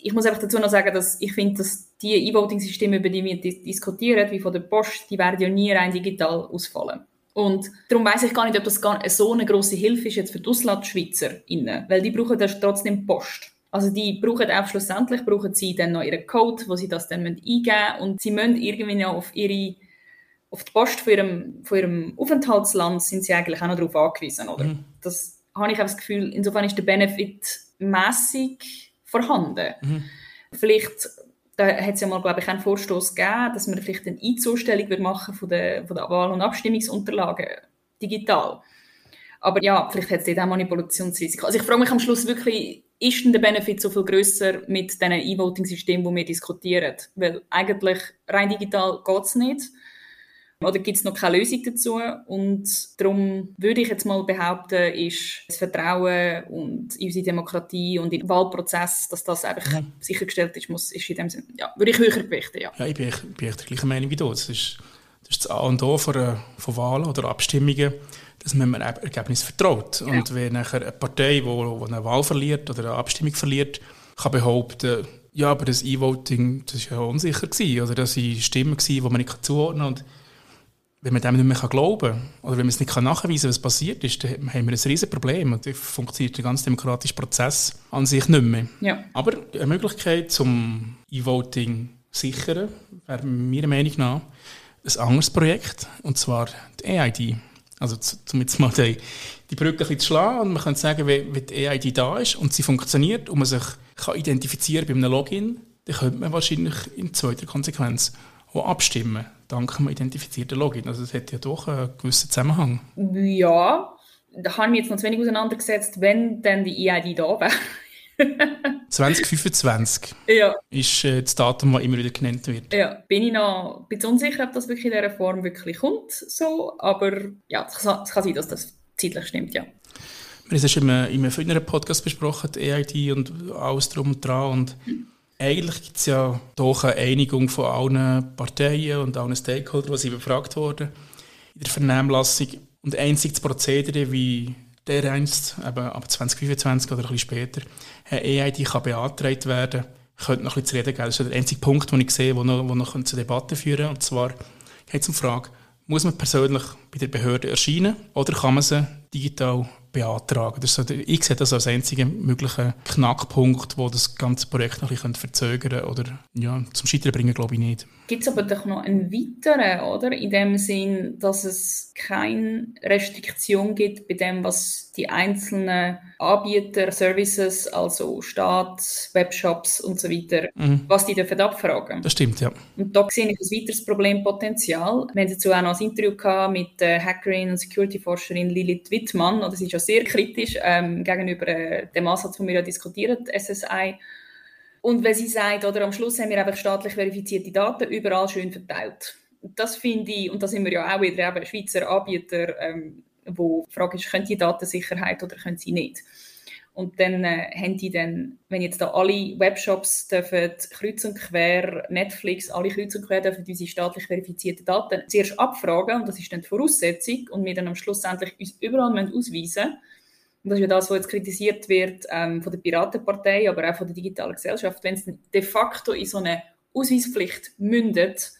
Ich muss einfach dazu noch sagen, dass ich finde, dass die E-Voting-Systeme, über die wir diskutieren, wie von der Post, die werden ja nie rein digital ausfallen. Und darum weiß ich gar nicht, ob das so eine große Hilfe ist jetzt für die Auslandschweizer, weil die brauchen das trotzdem Post. Also die brauchen auch schlussendlich brauchen sie dann noch ihren Code, wo sie das dann eingeben müssen und sie müssen irgendwie noch auf ihre auf die Post von ihrem, von ihrem Aufenthaltsland sind sie eigentlich auch noch darauf angewiesen, oder? Mhm. Das, habe ich auch das Gefühl, insofern ist der Benefit mäßig vorhanden. Mhm. Vielleicht da hat es ja mal, glaube ich, einen Vorstoß gegeben, dass man vielleicht eine Einzustellung machen von der, von der Wahl- und Abstimmungsunterlagen digital. Aber ja, vielleicht hat es dort auch Manipulationsrisiko. Also ich frage mich am Schluss wirklich, ist denn der Benefit so viel grösser mit diesen E-Voting-Systemen, die wir diskutieren? Weil eigentlich rein digital geht es nicht. Oder gibt es noch keine Lösung dazu? Und darum würde ich jetzt mal behaupten, ist das Vertrauen und in unsere Demokratie und in den Wahlprozess, dass das einfach ja. sichergestellt ist, muss, ist in dem Sinne, ja, würde ich höher gewichten, ja. Ja, ich bin, bin der gleichen Meinung wie du. Das ist das, ist das A und O von, von Wahlen oder Abstimmungen, dass man einem Ergebnis vertraut. Ja. Und wenn nachher eine Partei, die eine Wahl verliert oder eine Abstimmung verliert, kann behaupten, ja, aber das E-Voting, das war ja unsicher gewesen, oder das waren Stimmen gewesen, die man nicht zuordnen kann wenn man dem nicht mehr glauben kann oder wenn man es nicht nachweisen kann, was passiert ist, dann haben wir ein riesiges Problem und dann funktioniert der ganze demokratische Prozess an sich nicht mehr. Ja. Aber eine Möglichkeit, zum E-Voting sichern, wäre meiner Meinung nach ein anderes Projekt, und zwar die AID. Also um jetzt mal die, die Brücke ein bisschen zu schlagen und man kann sagen, wenn, wenn die AID da ist und sie funktioniert und man sich kann identifizieren bei einem Login, dann könnte man wahrscheinlich in zweiter Konsequenz auch abstimmen, dank einem identifizierten Login. Also es hat ja doch einen gewissen Zusammenhang. Ja, da habe ich mich jetzt noch zu wenig auseinandergesetzt, wenn dann die EID da wäre. (laughs) 2025 ja. ist äh, das Datum, das immer wieder genannt wird. Ja, bin ich noch ein bisschen unsicher, ob das wirklich in dieser Form wirklich kommt, so, aber ja, es kann, es kann sein, dass das zeitlich stimmt, ja. Wir haben es in einem, in einem früheren Podcast besprochen, die EID und alles drum und dran und mhm. Eigentlich gibt es ja doch eine Einigung von allen Parteien und allen Stakeholdern, die sie befragt wurden in der Vernehmlassung. Und einzig das Prozedere, wie der einst, eben ab 2025 oder ein bisschen später, eine EID kann beantragt werden, könnte noch ein bisschen zu reden geben. Das ist der einzige Punkt, den ich sehe, der noch, noch zur Debatte führen kann. Und zwar geht es um die Frage, muss man persönlich bei der Behörde erscheinen oder kann man sie digital beantragen. Das so, ich sehe das als einzigen möglichen Knackpunkt, wo das ganze Projekt noch ein bisschen verzögern oder ja, zum Scheitern bringen, glaube ich nicht. Gibt es aber doch noch einen weiteren, oder? In dem Sinn, dass es keine Restriktion gibt bei dem, was die einzelnen Anbieter, Services, also Staat, Webshops und so weiter, mhm. was die dürfen abfragen. Das stimmt, ja. Und da sehe ich ein weiteres Problempotenzial. Wir haben dazu auch noch ein Interview gehabt mit der Hackerin und Security-Forscherin Lilith Wittmann, oder sie ist ja sehr kritisch ähm, gegenüber äh, dem Ansatz, den wir ja diskutieren, SSI. Und wenn sie sagt, oder am Schluss haben wir einfach staatlich verifizierte Daten überall schön verteilt. Das finde ich, und da sind wir ja auch wieder eben Schweizer Anbieter, ähm, wo die Frage ist, können die Datensicherheit oder können sie nicht? Und dann äh, haben die dann, wenn jetzt da alle Webshops dürfen kreuz und quer, Netflix, alle kreuz und quer dürfen unsere staatlich verifizierten Daten zuerst abfragen, und das ist dann die Voraussetzung, und wir dann am Schluss endlich uns überall ausweisen müssen, und das ist ja das, was jetzt kritisiert wird ähm, von der Piratenpartei, aber auch von der digitalen Gesellschaft, wenn es de facto in so eine Ausweispflicht mündet,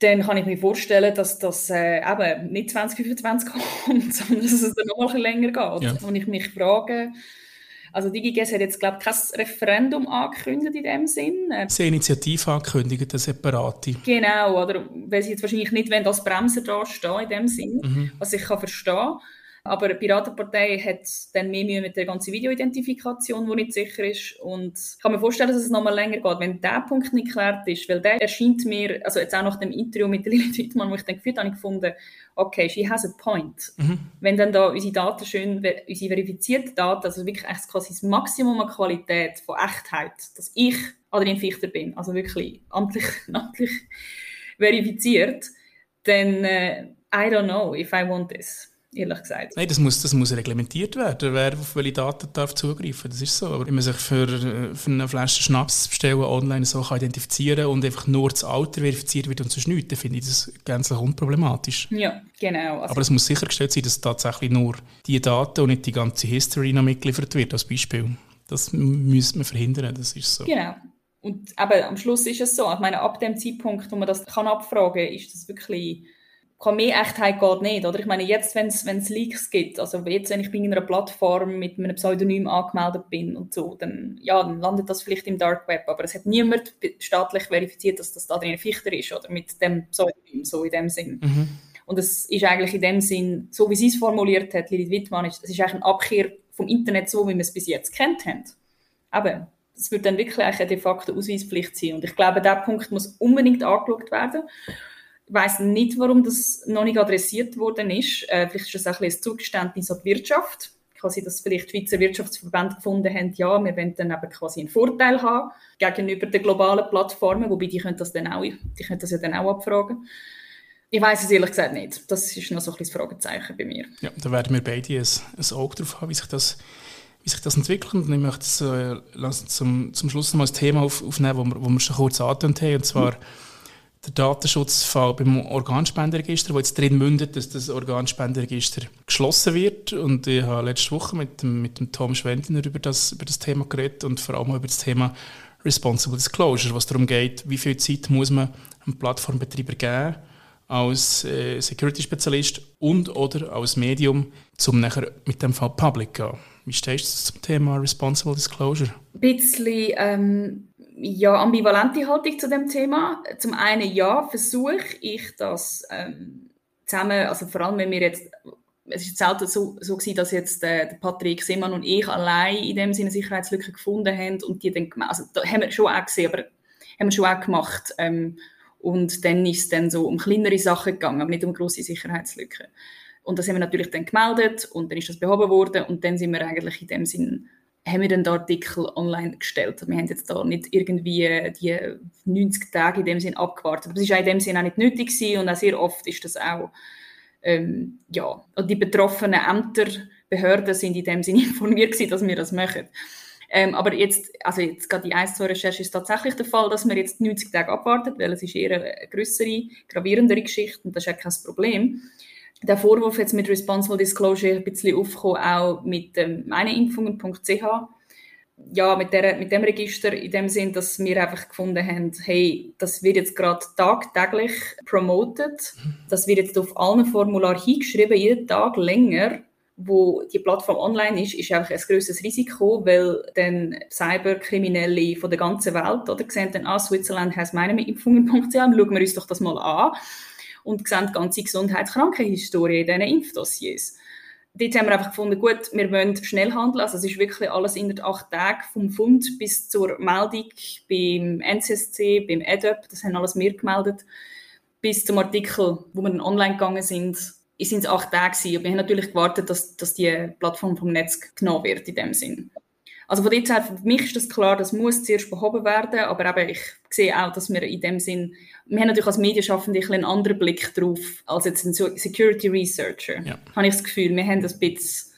dann kann ich mir vorstellen, dass das äh, eben nicht 2025 kommt, (laughs) sondern dass es dann noch mal ein länger geht. Ja. Und ich mich frage, also DigiGes hat jetzt, glaube ich, kein Referendum angekündigt in dem Sinn. Äh, Sie Initiative angekündigt, eine separate. Genau, oder weil sie jetzt wahrscheinlich nicht wenn das Bremser da stehen in dem Sinn, mhm. was ich kann verstehen aber die Piratenpartei hat dann mehr Mühe mit der ganzen Videoidentifikation, die nicht sicher ist. Und ich kann mir vorstellen, dass es noch mal länger geht, wenn der Punkt nicht geklärt ist. Weil der erscheint mir, also jetzt auch nach dem Interview mit (laughs) Lilith Wittmann, wo ich dann geführt habe, ich gefunden, okay, she has a point. Mhm. Wenn dann da unsere Daten schön, unsere verifizierten Daten, also wirklich quasi das Maximum an Qualität von Echtheit, dass ich Adrian Fichter bin, also wirklich amtlich, (laughs) amtlich verifiziert, dann uh, I don't know if I want this ehrlich gesagt. Nein, das muss, das muss reglementiert werden, wer auf welche Daten darf zugreifen Das ist so. Aber wenn man sich für, für eine Flasche Schnaps bestellen online so kann identifizieren und einfach nur das Alter verifiziert wird und sonst nichts, dann finde ich das gänzlich unproblematisch. Ja, genau. Also Aber es muss sichergestellt sein, dass tatsächlich nur die Daten und nicht die ganze History noch mitgeliefert wird, als Beispiel. Das müsste man verhindern, das ist so. Genau. Und aber am Schluss ist es so, ich meine, ab dem Zeitpunkt, wo man das kann abfragen kann, ist das wirklich mehr Echtheit geht nicht, oder? Ich meine, jetzt, wenn es Leaks gibt, also jetzt, wenn ich bei einer Plattform mit einem Pseudonym angemeldet bin und so, dann, ja, dann landet das vielleicht im Dark Web, aber es hat niemand staatlich verifiziert, dass das Adrian Fichter ist, oder mit dem Pseudonym, so in dem Sinn. Mhm. Und es ist eigentlich in dem Sinn, so wie sie es formuliert hat, Lilith Wittmann, es ist eigentlich eine Abkehr vom Internet so, wie wir es bis jetzt kennt haben. Aber es wird dann wirklich eine de facto Ausweispflicht sein. Und ich glaube, der Punkt muss unbedingt angeschaut werden. Ich weiß nicht, warum das noch nicht adressiert worden ist. Äh, vielleicht ist das auch ein, ein Zugeständnis an die Wirtschaft. Quasi, dass vielleicht die Schweizer Wirtschaftsverbände gefunden haben, ja, wir wollen dann eben quasi einen Vorteil haben gegenüber den globalen Plattformen, wobei die können das, dann auch, die können das ja dann auch abfragen. Ich weiß es ehrlich gesagt nicht. Das ist noch so ein bisschen Fragezeichen bei mir. Ja, da werden wir beide ein, ein Auge drauf haben, wie sich das, wie sich das entwickelt. Und ich möchte äh, zum, zum Schluss noch mal ein Thema auf, aufnehmen, wo wir, wo wir schon kurz angetönt haben, und zwar mhm der Datenschutzfall beim Organspenderegister, wo jetzt drin mündet, dass das Organspenderegister geschlossen wird. Und ich habe letzte Woche mit dem, mit dem Tom Schwendiner über das, über das Thema geredet und vor allem über das Thema Responsible Disclosure, was darum geht, wie viel Zeit muss man einem Plattformbetreiber geben als äh, Security-Spezialist und oder als Medium, um nachher mit dem Fall public zu gehen. Wie stehst du zum Thema Responsible Disclosure? Ein bisschen ähm, ja, ambivalente Haltung zu dem Thema. Zum einen ja, versuche ich das ähm, zusammen, also vor allem wenn wir jetzt, es ist selten so, so gewesen, dass jetzt äh, Patrick Seemann und ich allein in dem Sinne Sicherheitslücke gefunden haben und die dann, also da haben wir schon auch gesehen, aber haben wir schon auch gemacht. Ähm, und dann ist es dann so um kleinere Sachen gegangen, aber nicht um große Sicherheitslücken. Und das haben wir natürlich dann gemeldet und dann ist das behoben worden und dann sind wir eigentlich in dem Sinn haben wir dann den Artikel online gestellt. Wir haben jetzt da nicht irgendwie die 90 Tage in dem Sinn abgewartet. Aber es war in dem Sinn auch nicht nötig gewesen und auch sehr oft ist das auch, ähm, ja, die betroffenen Ämter, Behörden sind in dem Sinn (laughs) informiert gewesen, dass wir das machen. Ähm, aber jetzt, also jetzt gerade die 1, 2 Recherche ist tatsächlich der Fall, dass man jetzt 90 Tage abwartet, weil es ist eher eine größere, gravierendere Geschichte und das ist ja kein Problem der Vorwurf jetzt mit Responsible Disclosure ein bisschen aufgekommen, auch mit ähm, meineimpfungen.ch. Ja, mit, der, mit dem Register in dem Sinn, dass wir einfach gefunden haben, hey, das wird jetzt gerade tagtäglich promoted, das wird jetzt auf allen Formularen hingeschrieben, jeden Tag länger, wo die Plattform online ist, ist einfach ein grosses Risiko, weil dann Cyberkriminelle von der ganzen Welt oder sehen dann, ah, Switzerland has meineimpfungen.ch, schauen wir uns doch das mal an und sehen die ganze Gesundheitskrankenhistorie in diesen Impfdossiers. Dort haben wir einfach gefunden, gut, wir wollen schnell handeln. Also es ist wirklich alles in acht Tagen vom Fund bis zur Meldung beim NCSC, beim EDUP, das haben alles wir gemeldet, bis zum Artikel, wo wir dann online gegangen sind, sind es acht Tage gewesen. Und wir haben natürlich gewartet, dass, dass die Plattform vom Netz genommen wird in dem Sinn. Also von dort her, für mich ist das klar, das muss zuerst behoben werden, aber eben, ich sehe auch, dass wir in dem Sinn, wir haben natürlich als Medienschaffende ein einen anderen Blick drauf, als jetzt ein Security Researcher, ja. habe ich das Gefühl. Wir haben das ein bisschen,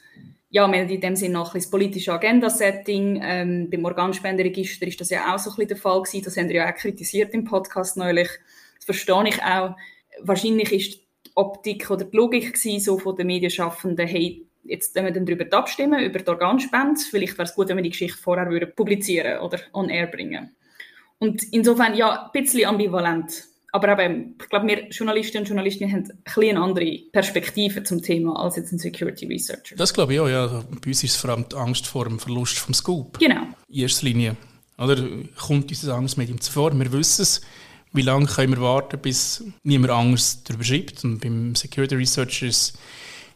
ja, wir haben in dem Sinn noch ein bisschen das politische Agenda-Setting. Ähm, beim Organspenderegister ist das ja auch so ein bisschen der Fall gewesen, das haben wir ja auch kritisiert im Podcast neulich. Das verstehe ich auch. Wahrscheinlich ist die Optik oder die Logik gewesen, so von den Medienschaffenden, hey, jetzt wenn wir dann darüber abstimmen, über die Organspende. Vielleicht wäre es gut, wenn wir die Geschichte vorher würden publizieren oder on air bringen. Und insofern, ja, ein bisschen ambivalent. Aber eben, ich glaube, wir Journalistinnen und Journalisten haben ein bisschen eine andere Perspektive zum Thema als jetzt ein Security Researcher. Das glaube ich auch, ja. Bei uns ist es vor allem die Angst vor dem Verlust vom Scoop. Genau. In erster Linie. Oder kommt uns das Angstmedium zuvor? Wir wissen es. Wie lange können wir warten, bis niemand Angst darüber schreibt? Und beim Security Researcher ist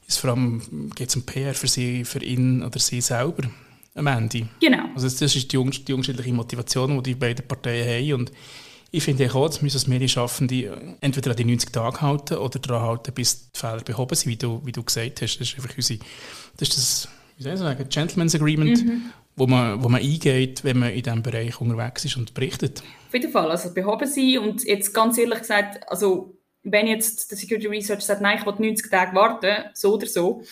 es vor allem geht um PR für sie, für ihn oder sie selber am Ende. Genau. Also das ist die, die unterschiedliche Motivation, die die beiden Parteien haben und ich finde auch, dass müssen als Medienschaffende entweder an die 90 Tage halten oder daran halten, bis die Fehler behoben sind, wie du, wie du gesagt hast. Das ist einfach unsere, das ist das, wie soll ich sagen, Gentleman's Agreement, mhm. wo, man, wo man eingeht, wenn man in diesem Bereich unterwegs ist und berichtet. Auf jeden Fall, also behoben sie und jetzt ganz ehrlich gesagt, also wenn jetzt der Security Research sagt, nein, ich will 90 Tage warten, so oder so,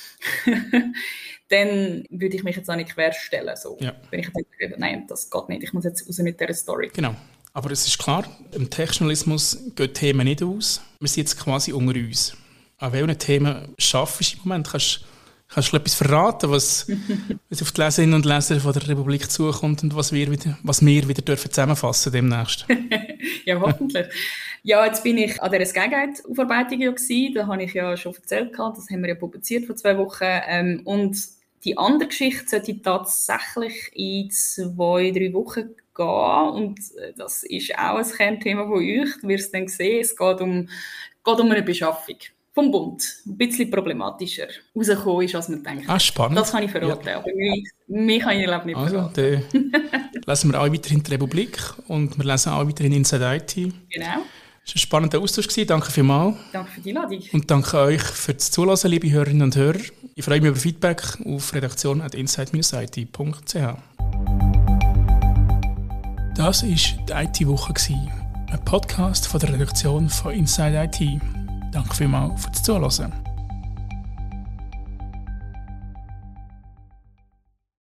(laughs) dann würde ich mich jetzt auch nicht querstellen. So. Ja. Wenn ich denke, nein, das geht nicht, ich muss jetzt raus mit dieser Story. Genau. Aber es ist klar, im Technojournalismus gehen Themen nicht aus. Wir sind jetzt quasi unter uns. An welchen Themen schaffst du im Moment? Kannst, kannst du etwas verraten, was, (laughs) was auf die Leserinnen und Leser von der Republik zukommt und was wir wieder, was wir wieder dürfen zusammenfassen demnächst? (laughs) ja, hoffentlich. Ja, jetzt bin ich an dieser Skyguide-Aufarbeitung ja gewesen. Da habe ich ja schon erzählt, das haben wir ja publiziert vor zwei Wochen. Ähm, und die andere Geschichte sollte tatsächlich in zwei, drei Wochen gehen. Und äh, das ist auch ein Kernthema von euch. Du wirst dann sehen, es geht um, geht um eine Beschaffung vom Bund. Ein bisschen problematischer rausgekommen ist, als man denkt. Ah, spannend. Das kann ich verraten, ja. aber mich, mich kann ich nicht also, verraten. (laughs) lesen wir auch weiterhin die Republik und wir lesen auch weiterhin Inside IT. Genau. Es war ein spannender Austausch. Danke vielmals. Danke für die Einladung. Und danke euch für das Zuhören, liebe Hörerinnen und Hörer. Ich freue mich über Feedback auf redaktion.insight-it.ch. Das war die IT-Woche, ein Podcast von der Redaktion von Inside IT. Danke vielmals fürs Zuhören.